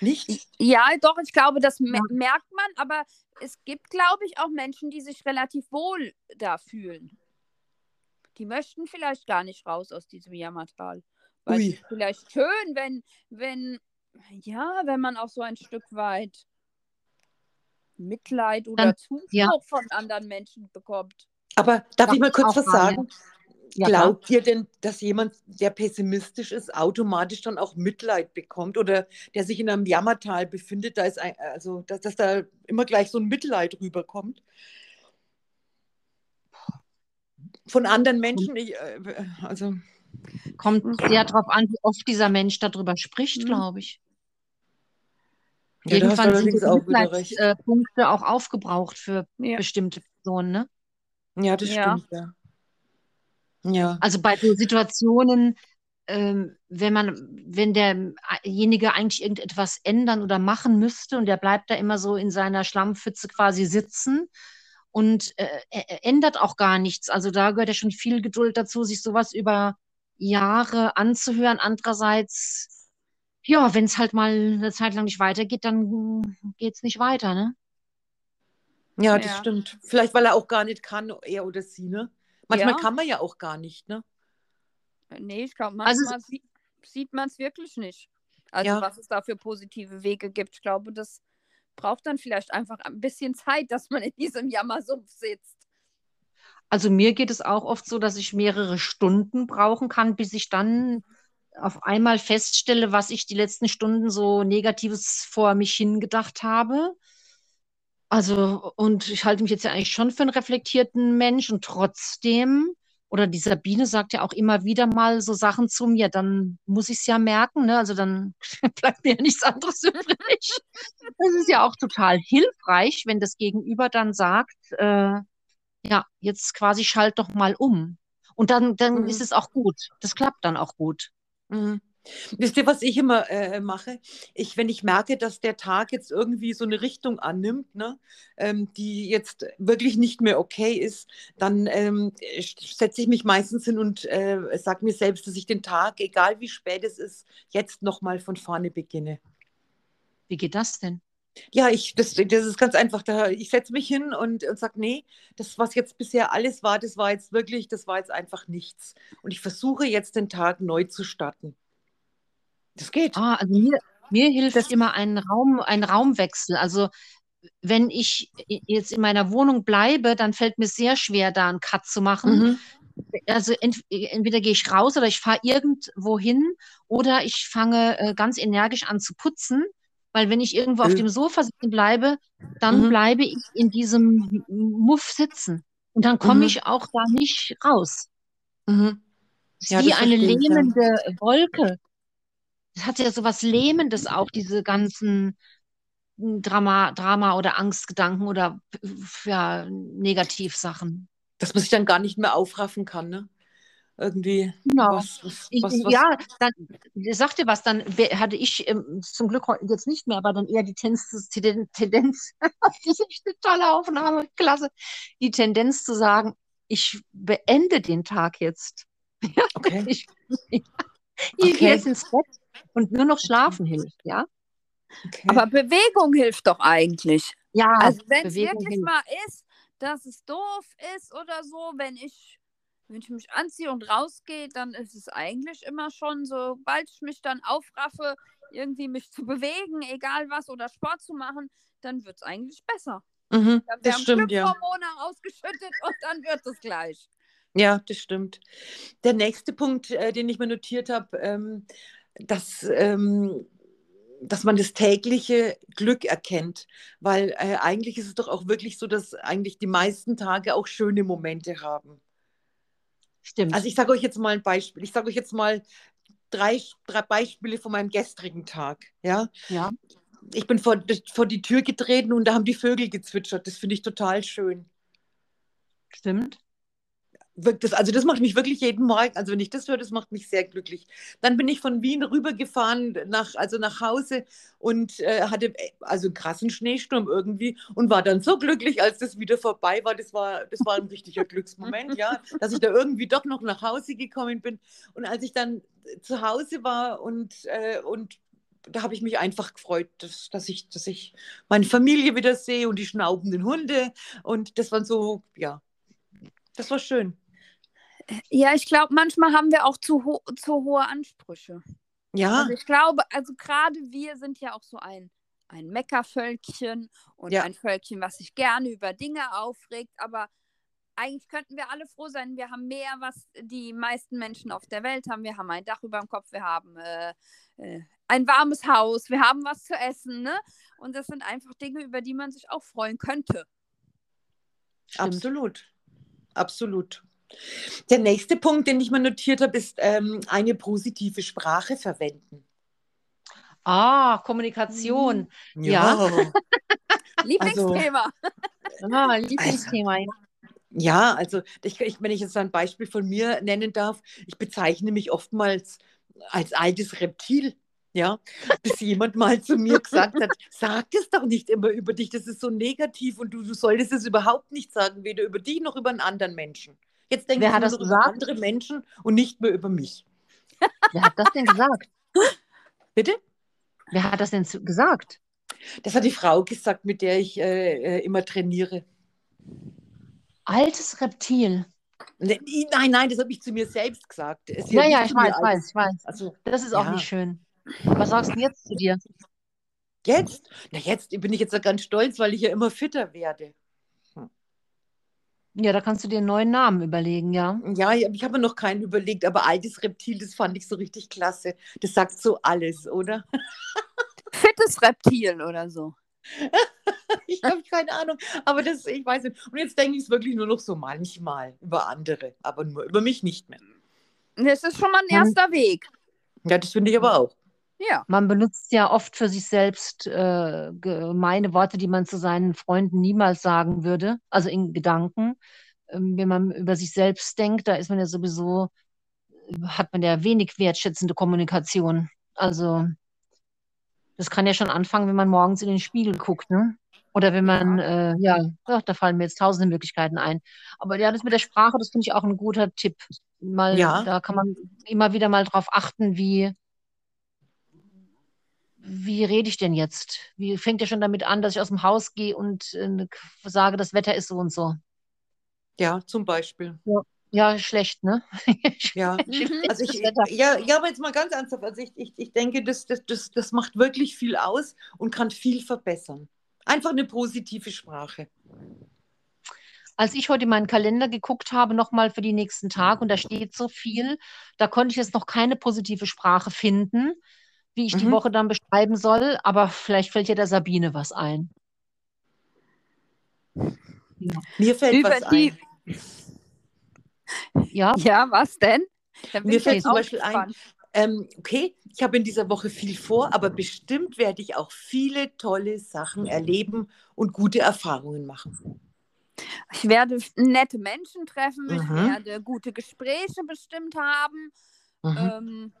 Nicht? Ja, doch, ich glaube, das me merkt man, aber es gibt, glaube ich, auch Menschen, die sich relativ wohl da fühlen. Die möchten vielleicht gar nicht raus aus diesem Jammertal. Weil es Ui. ist vielleicht schön, wenn, wenn, ja, wenn man auch so ein Stück weit Mitleid oder Dann- Zuspruch ja. von anderen Menschen bekommt. Aber darf Darf ich mal kurz was sagen? Ja, Glaubt ihr denn, dass jemand, der pessimistisch ist, automatisch dann auch Mitleid bekommt oder der sich in einem Jammertal befindet, da ist ein, also dass, dass da immer gleich so ein Mitleid rüberkommt? Von anderen Menschen, ich, äh, also Kommt sehr darauf an, wie oft dieser Mensch darüber spricht, Mhm. glaube ich. Ja, Irgendwann sind die auch wieder recht. Mitleidspunkte auch aufgebraucht für Ja. bestimmte Personen. Ne? Ja, das Ja. stimmt, ja. Ja. Also bei so Situationen, ähm, wenn man, wenn derjenige eigentlich irgendetwas ändern oder machen müsste und der bleibt da immer so in seiner Schlammpfütze quasi sitzen und äh, er- er ändert auch gar nichts. Also da gehört ja schon viel Geduld dazu, sich sowas über Jahre anzuhören. Andererseits, ja, wenn es halt mal eine Zeit lang nicht weitergeht, dann geht es nicht weiter, ne? Ja, das Ja. stimmt. Vielleicht, weil er auch gar nicht kann, er oder sie, ne? Manchmal Ja. kann man ja auch gar nicht, ne? Nee, ich glaube, Also- manchmal sieht, sieht man es wirklich nicht. Also Ja. was es da für positive Wege gibt. Ich glaube, das braucht dann vielleicht einfach ein bisschen Zeit, dass man in diesem Jammersumpf sitzt. Also mir geht es auch oft so, dass ich mehrere Stunden brauchen kann, bis ich dann auf einmal feststelle, was ich die letzten Stunden so Negatives vor mich hingedacht habe. Also, und ich halte mich jetzt ja eigentlich schon für einen reflektierten Mensch und trotzdem, oder die Sabine sagt ja auch immer wieder mal so Sachen zu mir, dann muss ich es ja merken, ne? Also dann bleibt mir ja nichts anderes übrig. Das ist ja auch total hilfreich, wenn das Gegenüber dann sagt, äh, ja, jetzt quasi schalt doch mal um. Und dann, dann Mhm. ist es auch gut. Das klappt dann auch gut. Mhm. Wisst ihr, was ich immer äh, mache? Ich, wenn ich merke, dass der Tag jetzt irgendwie so eine Richtung annimmt, ne, ähm, die jetzt wirklich nicht mehr okay ist, dann ähm, setze ich mich meistens hin und äh, sage mir selbst, dass ich den Tag, egal wie spät es ist, jetzt nochmal von vorne beginne. Wie geht das denn? Ja, ich, das, das ist ganz einfach. Da, ich setze mich hin und, und sage, nee, das, was jetzt bisher alles war, das war jetzt wirklich, das war jetzt einfach nichts. Und ich versuche jetzt den Tag neu zu starten. Das geht. Ah, also mir, mir hilft Das- immer ein Raum, ein Raumwechsel. Also wenn ich jetzt in meiner Wohnung bleibe, dann fällt mir sehr schwer, da einen Cut zu machen. Mhm. Also ent, entweder gehe ich raus oder ich fahre irgendwo hin oder ich fange äh, ganz energisch an zu putzen, weil wenn ich irgendwo auf Äh. dem Sofa sitzen bleibe, dann Mhm. bleibe ich in diesem Muff sitzen und dann komme Mhm. ich auch da nicht raus. Mhm. Ja, wie eine ich, ja. lähmende Wolke. Das hat ja so was Lähmendes auch, diese ganzen Drama, Drama oder Angstgedanken oder ja, Negativsachen. Dass man sich dann gar nicht mehr aufraffen kann, ne? Irgendwie Genau. was, was, Ich, was, ja, dann sagte was, dann hatte ich ähm, zum Glück heute jetzt nicht mehr, aber dann eher die Tendenz, Tendenz, Tendenz das ist echt eine tolle Aufnahme, klasse, die Tendenz zu sagen, ich beende den Tag jetzt. Okay. Ich, ich Okay. gehe jetzt ins Bett und nur noch schlafen hilft, ja? okay. Aber Bewegung hilft doch eigentlich. Ja, Also wenn es wirklich hilft. mal ist, dass es doof ist oder so, wenn ich, wenn ich mich anziehe und rausgehe, dann ist es eigentlich immer schon, sobald ich mich dann aufraffe, irgendwie mich zu bewegen, egal was, oder Sport zu machen, dann wird es eigentlich besser. mhm. Dann Das stimmt, ja. Ausgeschüttet und dann wird es gleich. Ja, das stimmt. Der nächste Punkt, äh, den ich mir notiert habe, ähm, dass, ähm, dass man das tägliche Glück erkennt. Weil äh, eigentlich ist es doch auch wirklich so, dass eigentlich die meisten Tage auch schöne Momente haben. Stimmt. Also ich sage euch jetzt mal ein Beispiel. Ich sage euch jetzt mal drei, drei Beispiele von meinem gestrigen Tag. Ja? ja. Ich bin vor, vor die Tür getreten und da haben die Vögel gezwitschert. Das finde ich total schön. Stimmt. Wirkt das, also das macht mich wirklich jeden Morgen, also wenn ich das höre, das macht mich sehr glücklich. Dann bin ich von Wien rübergefahren, nach, also nach Hause und äh, hatte äh, also einen krassen Schneesturm irgendwie und war dann so glücklich, als das wieder vorbei war. Das war, das war ein richtiger Glücksmoment, ja, dass ich da irgendwie doch noch nach Hause gekommen bin. Und als ich dann zu Hause war und, äh, und da habe ich mich einfach gefreut, dass, dass, ich, dass ich meine Familie wieder sehe und die schnaubenden Hunde. Und das war so, ja, das war schön. Ja, ich glaube, manchmal haben wir auch zu, ho zu hohe Ansprüche. Ja, Also ich glaube, also gerade wir sind ja auch so ein, ein Meckervölkchen und Ja. ein Völkchen, was sich gerne über Dinge aufregt, aber eigentlich könnten wir alle froh sein, wir haben mehr, was die meisten Menschen auf der Welt haben. Wir haben ein Dach über dem Kopf, wir haben äh, äh, ein warmes Haus, wir haben was zu essen, ne? Und das sind einfach Dinge, über die man sich auch freuen könnte. Absolut. Absolut. Der nächste Punkt, den ich mir notiert habe, ist ähm, eine positive Sprache verwenden. Ah, Kommunikation. Ja. Lieblingsthema. Ah, Lieblingsthema. ja. Ja, also ich, ich, wenn ich jetzt ein Beispiel von mir nennen darf, ich bezeichne mich oftmals als altes Reptil. Ja, bis jemand mal zu mir gesagt hat, sag es doch nicht immer über dich, das ist so negativ und du, du solltest es überhaupt nicht sagen, weder über dich noch über einen anderen Menschen. Jetzt denke Wer ich hat nur über gesagt? andere Menschen und nicht mehr über mich. Wer hat das denn gesagt? Bitte? Wer hat das denn gesagt? Das hat die Frau gesagt, mit der ich äh, äh, immer trainiere. Altes Reptil. Ne, Nein, nein, das habe ich zu mir selbst gesagt. Sie Ja, ja, ich weiß, als- weiß, ich weiß. Also Das ist auch Ja. nicht schön. Was sagst du jetzt zu dir? jetzt, na jetzt bin ich jetzt ja ganz stolz, weil ich ja immer fitter werde. Ja, da kannst du dir einen neuen Namen überlegen, ja. Ja, ich ich habe mir noch keinen überlegt, aber altes Reptil, das fand ich so richtig klasse. Das sagt so alles, oder? Fittes Reptil oder so. Ich habe keine Ahnung, aber das, ich weiß nicht. Und jetzt denke ich es wirklich nur noch so manchmal über andere, aber nur über mich nicht mehr. Das ist schon mal ein Man- erster Weg. Ja, das finde ich aber auch. Ja. Man benutzt ja oft für sich selbst äh, gemeine Worte, die man zu seinen Freunden niemals sagen würde, also in Gedanken. Ähm, wenn man über sich selbst denkt, da ist man ja sowieso, hat man ja wenig wertschätzende Kommunikation. Also das kann ja schon anfangen, wenn man morgens in den Spiegel guckt, ne? Oder wenn man, äh, ja, ach, da fallen mir jetzt tausende Möglichkeiten ein. Aber ja, das mit der Sprache, das finde ich auch ein guter Tipp. Mal, Ja. da kann man immer wieder mal drauf achten, wie, wie rede ich denn jetzt? Wie fängt ja schon damit an, dass ich aus dem Haus gehe und äh, sage, das Wetter ist so und so. Ja, zum Beispiel. Ja, schlecht, ne? Ja. Mhm. Also ich, ja, ja, aber jetzt mal ganz ernsthaft. Also ich, ich, ich denke, das, das, das, das macht wirklich viel aus und kann viel verbessern. Einfach eine positive Sprache. Als ich heute in meinen Kalender geguckt habe, nochmal für die nächsten Tage, und da steht so viel, da konnte ich jetzt noch keine positive Sprache finden, wie ich die Mhm. Woche dann beschreiben soll, aber vielleicht fällt ja der Sabine was ein. Mir fällt Über was die- ein. Ja, Ja, was denn? Mir ich fällt zum Beispiel ein, gespannt. Ähm, okay, ich habe in dieser Woche viel vor, aber bestimmt werde ich auch viele tolle Sachen erleben und gute Erfahrungen machen. Ich werde nette Menschen treffen, ich Mhm. werde gute Gespräche bestimmt haben. Mhm. Ähm,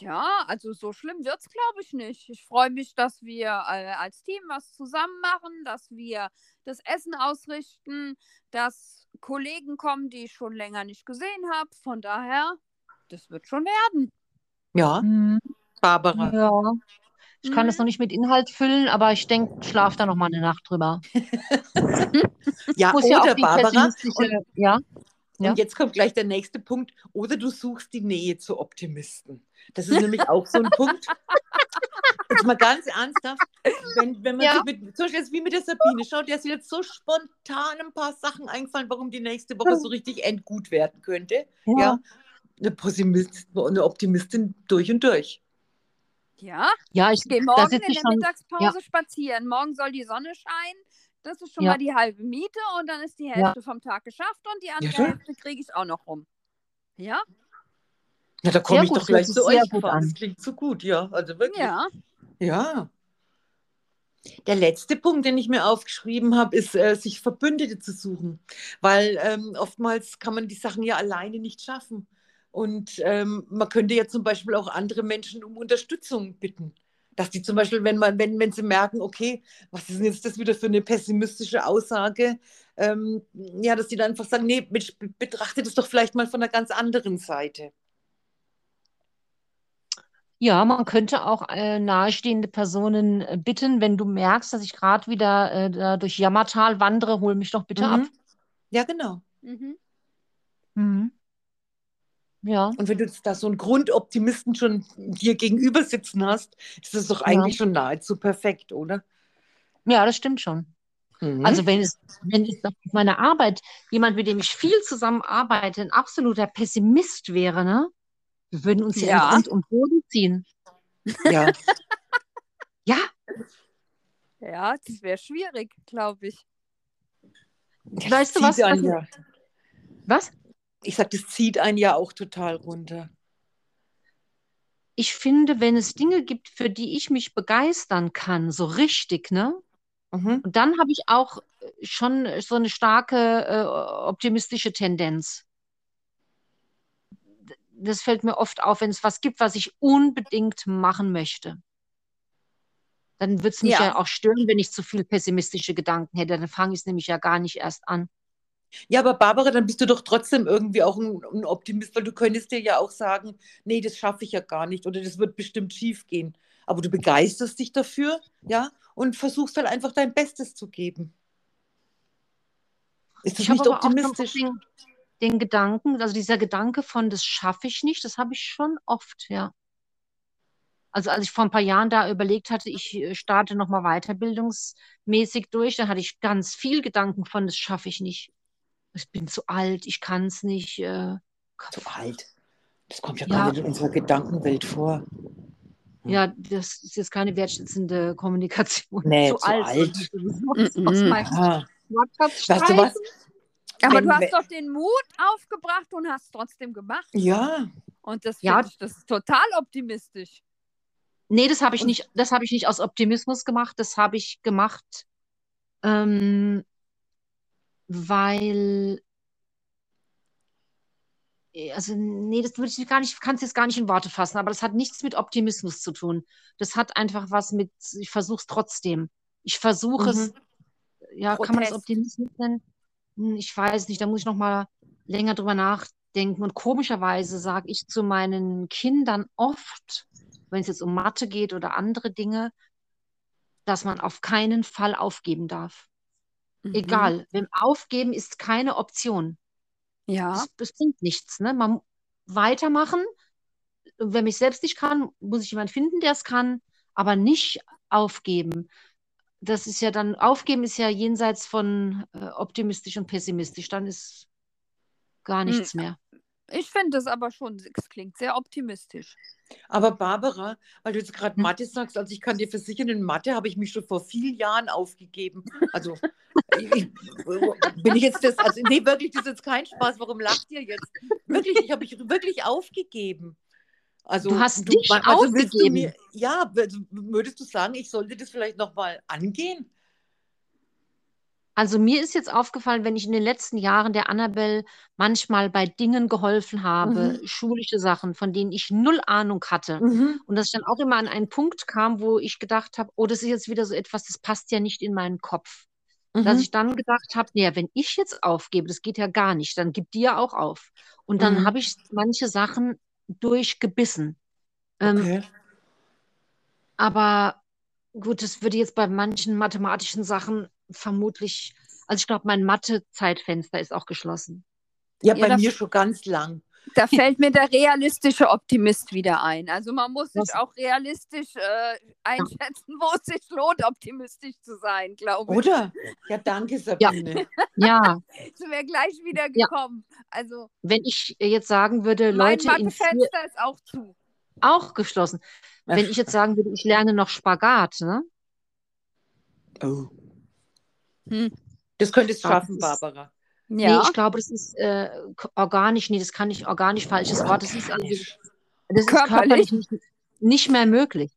ja, also so schlimm wird es, glaube ich, nicht. Ich freue mich, dass wir äh, als Team was zusammen machen, dass wir das Essen ausrichten, dass Kollegen kommen, die ich schon länger nicht gesehen habe. Von daher, das wird schon werden. Ja, hm, Barbara. ja. Ich kann es Mhm. noch nicht mit Inhalt füllen, aber ich denke, schlaf da noch mal eine Nacht drüber. Ja, Muss ja oder auch die Barbara. pessimistische, ja. Ja. Und jetzt kommt gleich der nächste Punkt. Oder du suchst die Nähe zu Optimisten. Das ist nämlich auch so ein Punkt. Jetzt mal ganz ernsthaft, wenn, wenn man Ja. sich mit, zum Beispiel jetzt wie mit der Sabine schaut, der ist jetzt so spontan ein paar Sachen eingefallen, warum die nächste Woche so richtig endgut werden könnte. Ja. Eine, Pessimist, eine Optimistin durch und durch. Ja, Ja, ich gehe morgen in der schon. Mittagspause spazieren. Morgen soll die Sonne scheinen. Das ist schon Ja. mal die halbe Miete und dann ist die Ja. Hälfte vom Tag geschafft und die andere schön. Hälfte kriege ich auch noch rum. Ja? Na, da komme ich gut, doch gleich zu euch gut an. Das klingt so gut, ja. Also wirklich. Ja. Ja. Der letzte Punkt, den ich mir aufgeschrieben habe, ist, äh, sich Verbündete zu suchen. Weil ähm, oftmals kann man die Sachen ja alleine nicht schaffen. Und ähm, man könnte ja zum Beispiel auch andere Menschen um Unterstützung bitten. Dass die zum Beispiel, wenn, man, wenn, wenn sie merken, okay, was ist denn jetzt das wieder für eine pessimistische Aussage, ähm, ja, dass die dann einfach sagen, nee, betrachte das doch vielleicht mal von einer ganz anderen Seite. Ja, man könnte auch äh, nahestehende Personen äh, bitten, wenn du merkst, dass ich gerade wieder äh, da durch Jammertal wandere, hol mich doch bitte ab. Mhm. Ja, genau. Mhm. Mhm. Ja, Und wenn du jetzt da so einen Grundoptimisten schon dir gegenüber sitzen hast, ist das doch eigentlich schon nahezu perfekt, oder? ja, das stimmt schon. Mhm. Also wenn es, wenn es auf meiner Arbeit jemand, mit dem ich viel zusammenarbeite, ein absoluter Pessimist wäre, ne? Wir würden uns hier Ja. Grund und Boden ziehen. ja. Ja, Ja, das wäre schwierig, glaube ich. Weißt du was? ja, was? Ich sag, das zieht einen ja auch total runter. ich finde, wenn es Dinge gibt, für die ich mich begeistern kann, so richtig, ne? Mhm. Und dann habe ich auch äh, schon so eine starke äh, optimistische Tendenz. Das fällt mir oft auf, wenn es was gibt, was ich unbedingt machen möchte. Dann würde es mich Ja. ja. auch stören, wenn ich zu viel pessimistische Gedanken hätte. Dann fange ich es nämlich ja gar nicht erst an. Ja, aber Barbara, dann bist du doch trotzdem irgendwie auch ein, ein Optimist, weil du könntest dir ja auch sagen, nee, das schaffe ich ja gar nicht oder das wird bestimmt schief gehen. Aber du begeisterst dich dafür, ja, und versuchst halt einfach dein Bestes zu geben. Ist das Ich nicht optimistisch? den, den Gedanken, also dieser Gedanke von, das schaffe ich nicht, das habe ich schon oft, ja. Also als ich vor ein paar Jahren da überlegt hatte, ich äh, starte nochmal weiterbildungsmäßig durch, da hatte ich ganz viel Gedanken von, das schaffe ich nicht. Ich bin zu alt, ich kann es nicht. Äh, Zu alt. Das kommt ja, Ja. gar nicht in unserer Gedankenwelt vor. ja, das ist jetzt keine wertschätzende Kommunikation. Nee, zu zu alt. alt. Aus- aus Mhm. Wortschatz weißt du was? Aber Ein du hast doch den Mut aufgebracht und hast trotzdem gemacht. Ja, Und das Ja. ich, das ist total optimistisch. Nee, das habe ich nicht, das habe ich nicht aus Optimismus gemacht. Das habe ich gemacht, ähm, weil, äh, also nee, das würde ich gar nicht, kann es jetzt gar nicht in Worte fassen, aber das hat nichts mit Optimismus zu tun. Das hat einfach was mit, ich versuche es trotzdem. Ich versuche es, ja, kann man das Protest. Optimismus nennen? Hm, Ich weiß nicht, da muss ich noch mal länger drüber nachdenken. Und komischerweise sage ich zu meinen Kindern oft, wenn es jetzt um Mathe geht oder andere Dinge, dass man auf keinen Fall aufgeben darf. Mhm. Egal, wenn aufgeben ist keine Option. Ja. Das, das bringt nichts. Ne? Man weitermachen. Wenn ich selbst nicht kann, muss ich jemanden finden, der es kann, aber nicht aufgeben. Das ist ja dann, aufgeben ist ja jenseits von äh, optimistisch und pessimistisch. Dann ist gar Hm. nichts mehr. Ich finde es aber schon, es klingt sehr optimistisch. aber Barbara, weil du jetzt gerade Hm. Mathe sagst, also ich kann dir versichern, in Mathe habe ich mich schon vor vielen Jahren aufgegeben. Also ich, bin ich jetzt das, also nee, wirklich, das ist jetzt kein Spaß. Warum lacht ihr jetzt? Wirklich, ich habe mich wirklich aufgegeben. Also, Du hast dich also du aufgegeben. mir, ja, also würdest du sagen, ich sollte das vielleicht nochmal angehen? Also mir ist jetzt aufgefallen, wenn ich in den letzten Jahren der Annabelle manchmal bei Dingen geholfen habe, schulische Sachen, von denen ich null Ahnung hatte, und dass ich dann auch immer an einen Punkt kam, wo ich gedacht habe, oh, das ist jetzt wieder so etwas, das passt ja nicht in meinen Kopf. Dass Mhm. ich dann gedacht habe, naja, wenn ich jetzt aufgebe, das geht ja gar nicht, dann gibt die ja auch auf. Und dann Mhm. habe ich manche Sachen durchgebissen. Ähm, Okay. aber gut, das würde jetzt bei manchen mathematischen Sachen vermutlich, also ich glaube, mein Mathe-Zeitfenster ist auch geschlossen. Ja, Ja, bei mir schon ganz lang. Da fällt mir der realistische Optimist wieder ein. Also man muss sich auch realistisch äh, einschätzen, wo es sich lohnt, optimistisch zu sein, glaube ich. Oder? Ja, danke, Sabine. Ja, Sind wir gleich wieder Ja. gekommen. Also wenn ich jetzt sagen würde, mein Leute, in vier, Mathefenster ist auch zu. auch geschlossen. Wenn ich jetzt sagen würde, ich lerne noch Spagat, ne? Oh. Hm. Das könntest du schaffen, Barbara. Nee, Ja. ich glaube, das ist äh, organisch, nee, das kann ich organisch, falsches Wort. Das ist, also, das ist Körperlich. körperlich nicht, nicht mehr möglich.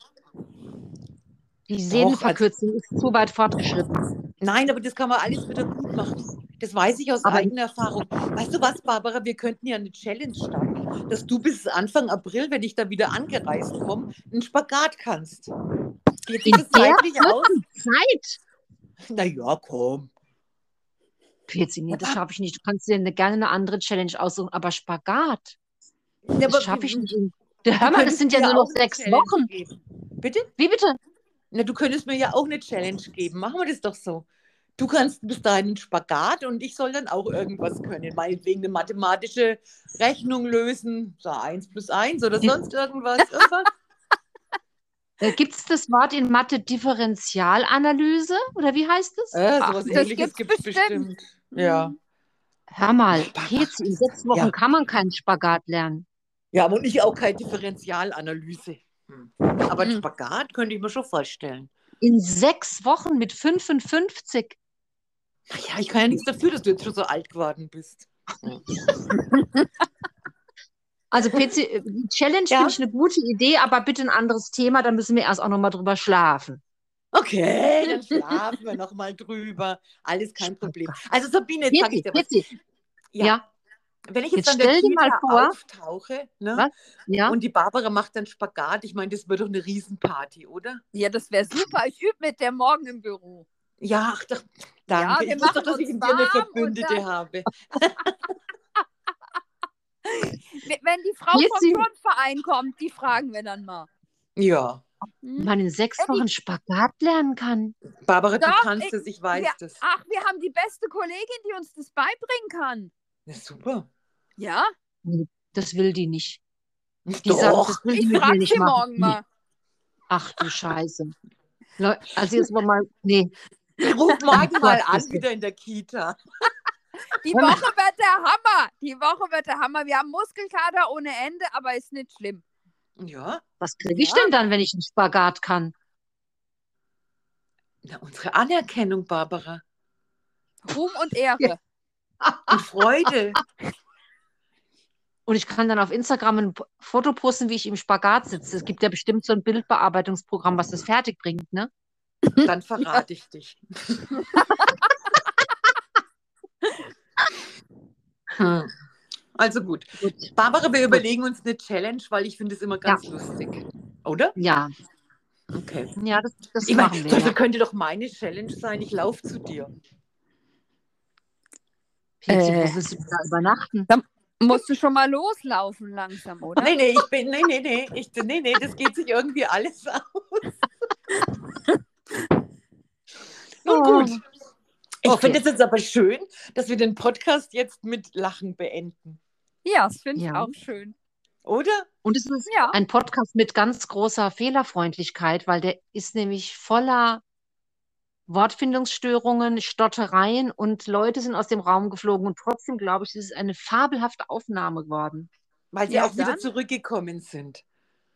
Die also Sehnenverkürzung ist zu weit fortgeschritten. Nein, aber das kann man alles wieder gut machen. Das weiß ich aus Aber- eigener Erfahrung. Weißt du was, Barbara? Wir könnten ja eine Challenge starten, dass du bis Anfang April, wenn ich da wieder angereist komme, einen Spagat kannst. Geht In das der zeitlich aus? Zeit? Na ja, komm. 14, nee, das schaffe ich nicht. Du kannst dir eine, gerne eine andere Challenge aussuchen, aber Spagat, Ja, das schaffe ich nicht. Hör mal, das sind ja nur noch sechs Challenge Wochen. geben. Bitte? Wie bitte? Na, du könntest mir ja auch eine Challenge geben. Machen wir das doch so. Du kannst bis dahin einen Spagat und ich soll dann auch irgendwas können. Meinetwegen eine mathematische Rechnung lösen. So 1 plus 1 oder sonst irgendwas. irgendwas. Äh, Gibt es das Wort in Mathe Differentialanalyse? Oder wie heißt es? Äh, Ach, sowas das ähnliches gibt es bestimmt. bestimmt. Ja. Hör mal. Pezi, in sechs Wochen Ja. kann man keinen Spagat lernen. ja, aber ich auch keine Differentialanalyse. Hm. Aber Hm. Spagat könnte ich mir schon vorstellen. In sechs Wochen mit 55. Ja, ich kann ja nichts dafür, dass du jetzt schon so alt geworden bist. Also PC, die Challenge Ja. finde ich eine gute Idee, aber bitte ein anderes Thema, da müssen wir erst auch nochmal drüber schlafen. Okay, dann schlafen wir noch mal drüber. Alles kein Problem. Also Sabine, jetzt sage ich dir was. Ja. ja, Wenn ich jetzt, Jetzt an der stell dir mal vor- auftauche ne, ja. und die Barbara macht dann Spagat, ich meine, das wird doch eine Riesenparty, oder? Ja, das wäre super. Ich übe mit der morgen im Büro. Ja, ach, doch, danke. wir ich wusste machen doch, dass ich in dir eine Verbündete dann- habe. Wenn die Frau Jetzt vom Turnverein kommt, die fragen wir dann mal. Ja, Hm? Man in sechs Wochen Spagat lernen kann. Barbara, du kannst ich- es, ich weiß ja. das. Ach, wir haben die beste Kollegin, die uns das beibringen kann. Ja, super. Ja? Das will die nicht. Die sagt, Doch, das will Ich frage sie machen. morgen mal. Ach du Scheiße. Leu- Also jetzt mal, nee, ruf morgen mal an, wieder in der Kita. Die. Woche wird der Hammer. Die Woche wird der Hammer. Wir haben Muskelkater ohne Ende, aber ist nicht schlimm. Ja, was kriege ich Ja. denn dann, wenn ich einen Spagat kann? na, unsere Anerkennung, Barbara. Ruhm und Ehre. Und Freude. Und ich kann dann auf Instagram ein Foto posten, wie ich im Spagat sitze. Es gibt ja bestimmt so ein Bildbearbeitungsprogramm, was das fertig bringt, ne? Dann verrate ich dich. Hm. Also gut. Gut. Barbara, wir überlegen uns eine Challenge, weil ich finde es immer ganz lustig. Oder? Ja, Okay. ja, das, das Ich machen meine, wir. das Ja. könnte doch meine Challenge sein, ich laufe zu dir. Pezi, Äh. willst du da übernachten? Musst du schon mal loslaufen langsam, oder? Nee, nee, ich bin, nee, nee, nee, ich, nee, nee, das geht sich irgendwie alles aus. Nun Oh. gut. Ich Okay. finde es jetzt aber schön, dass wir den Podcast jetzt mit Lachen beenden. Ja, das finde ich Ja. auch schön. Oder? Und es ist Ja. ein Podcast mit ganz großer Fehlerfreundlichkeit, weil der ist nämlich voller Wortfindungsstörungen, Stottereien und Leute sind aus dem Raum geflogen. Und trotzdem glaube ich, es ist eine fabelhafte Aufnahme geworden. Weil sie Ja, auch wieder dann. zurückgekommen sind.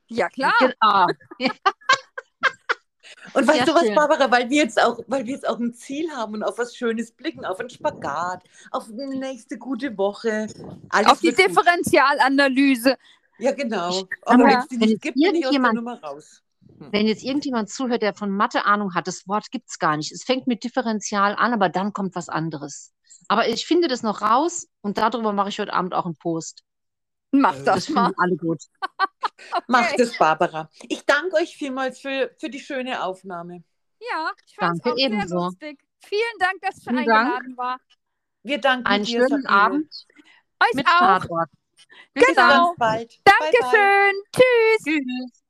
Ja, klar. Genau. Und weißt du was, schön. Barbara, weil wir jetzt auch, weil wir jetzt auch ein Ziel haben und auf was Schönes blicken, auf einen Spagat, auf eine nächste gute Woche. Alles Auf die. Differentialanalyse. Ja, genau. Aber Aber wenn es gibt, bin ich aus der irgendjemand- Nummer raus. Wenn jetzt irgendjemand zuhört, der von Mathe Ahnung hat, das Wort gibt es gar nicht. Es fängt mit Differential an, aber dann kommt was anderes. Aber ich finde das noch raus und darüber mache ich heute Abend auch einen Post. Mach Äh, das Das mal. alle gut. Macht es, Barbara. Ich danke euch vielmals für, für die schöne Aufnahme. Ja, ich fand es sehr lustig. Vielen Dank, dass ich Vielen Dank. eingeladen war. Wir danken Einen dir, schönen Sabine. Abend Euch mit auch. Tatort. Bis Genau. ganz bald. Bye, bye. Dankeschön. Tschüss. Tschüss.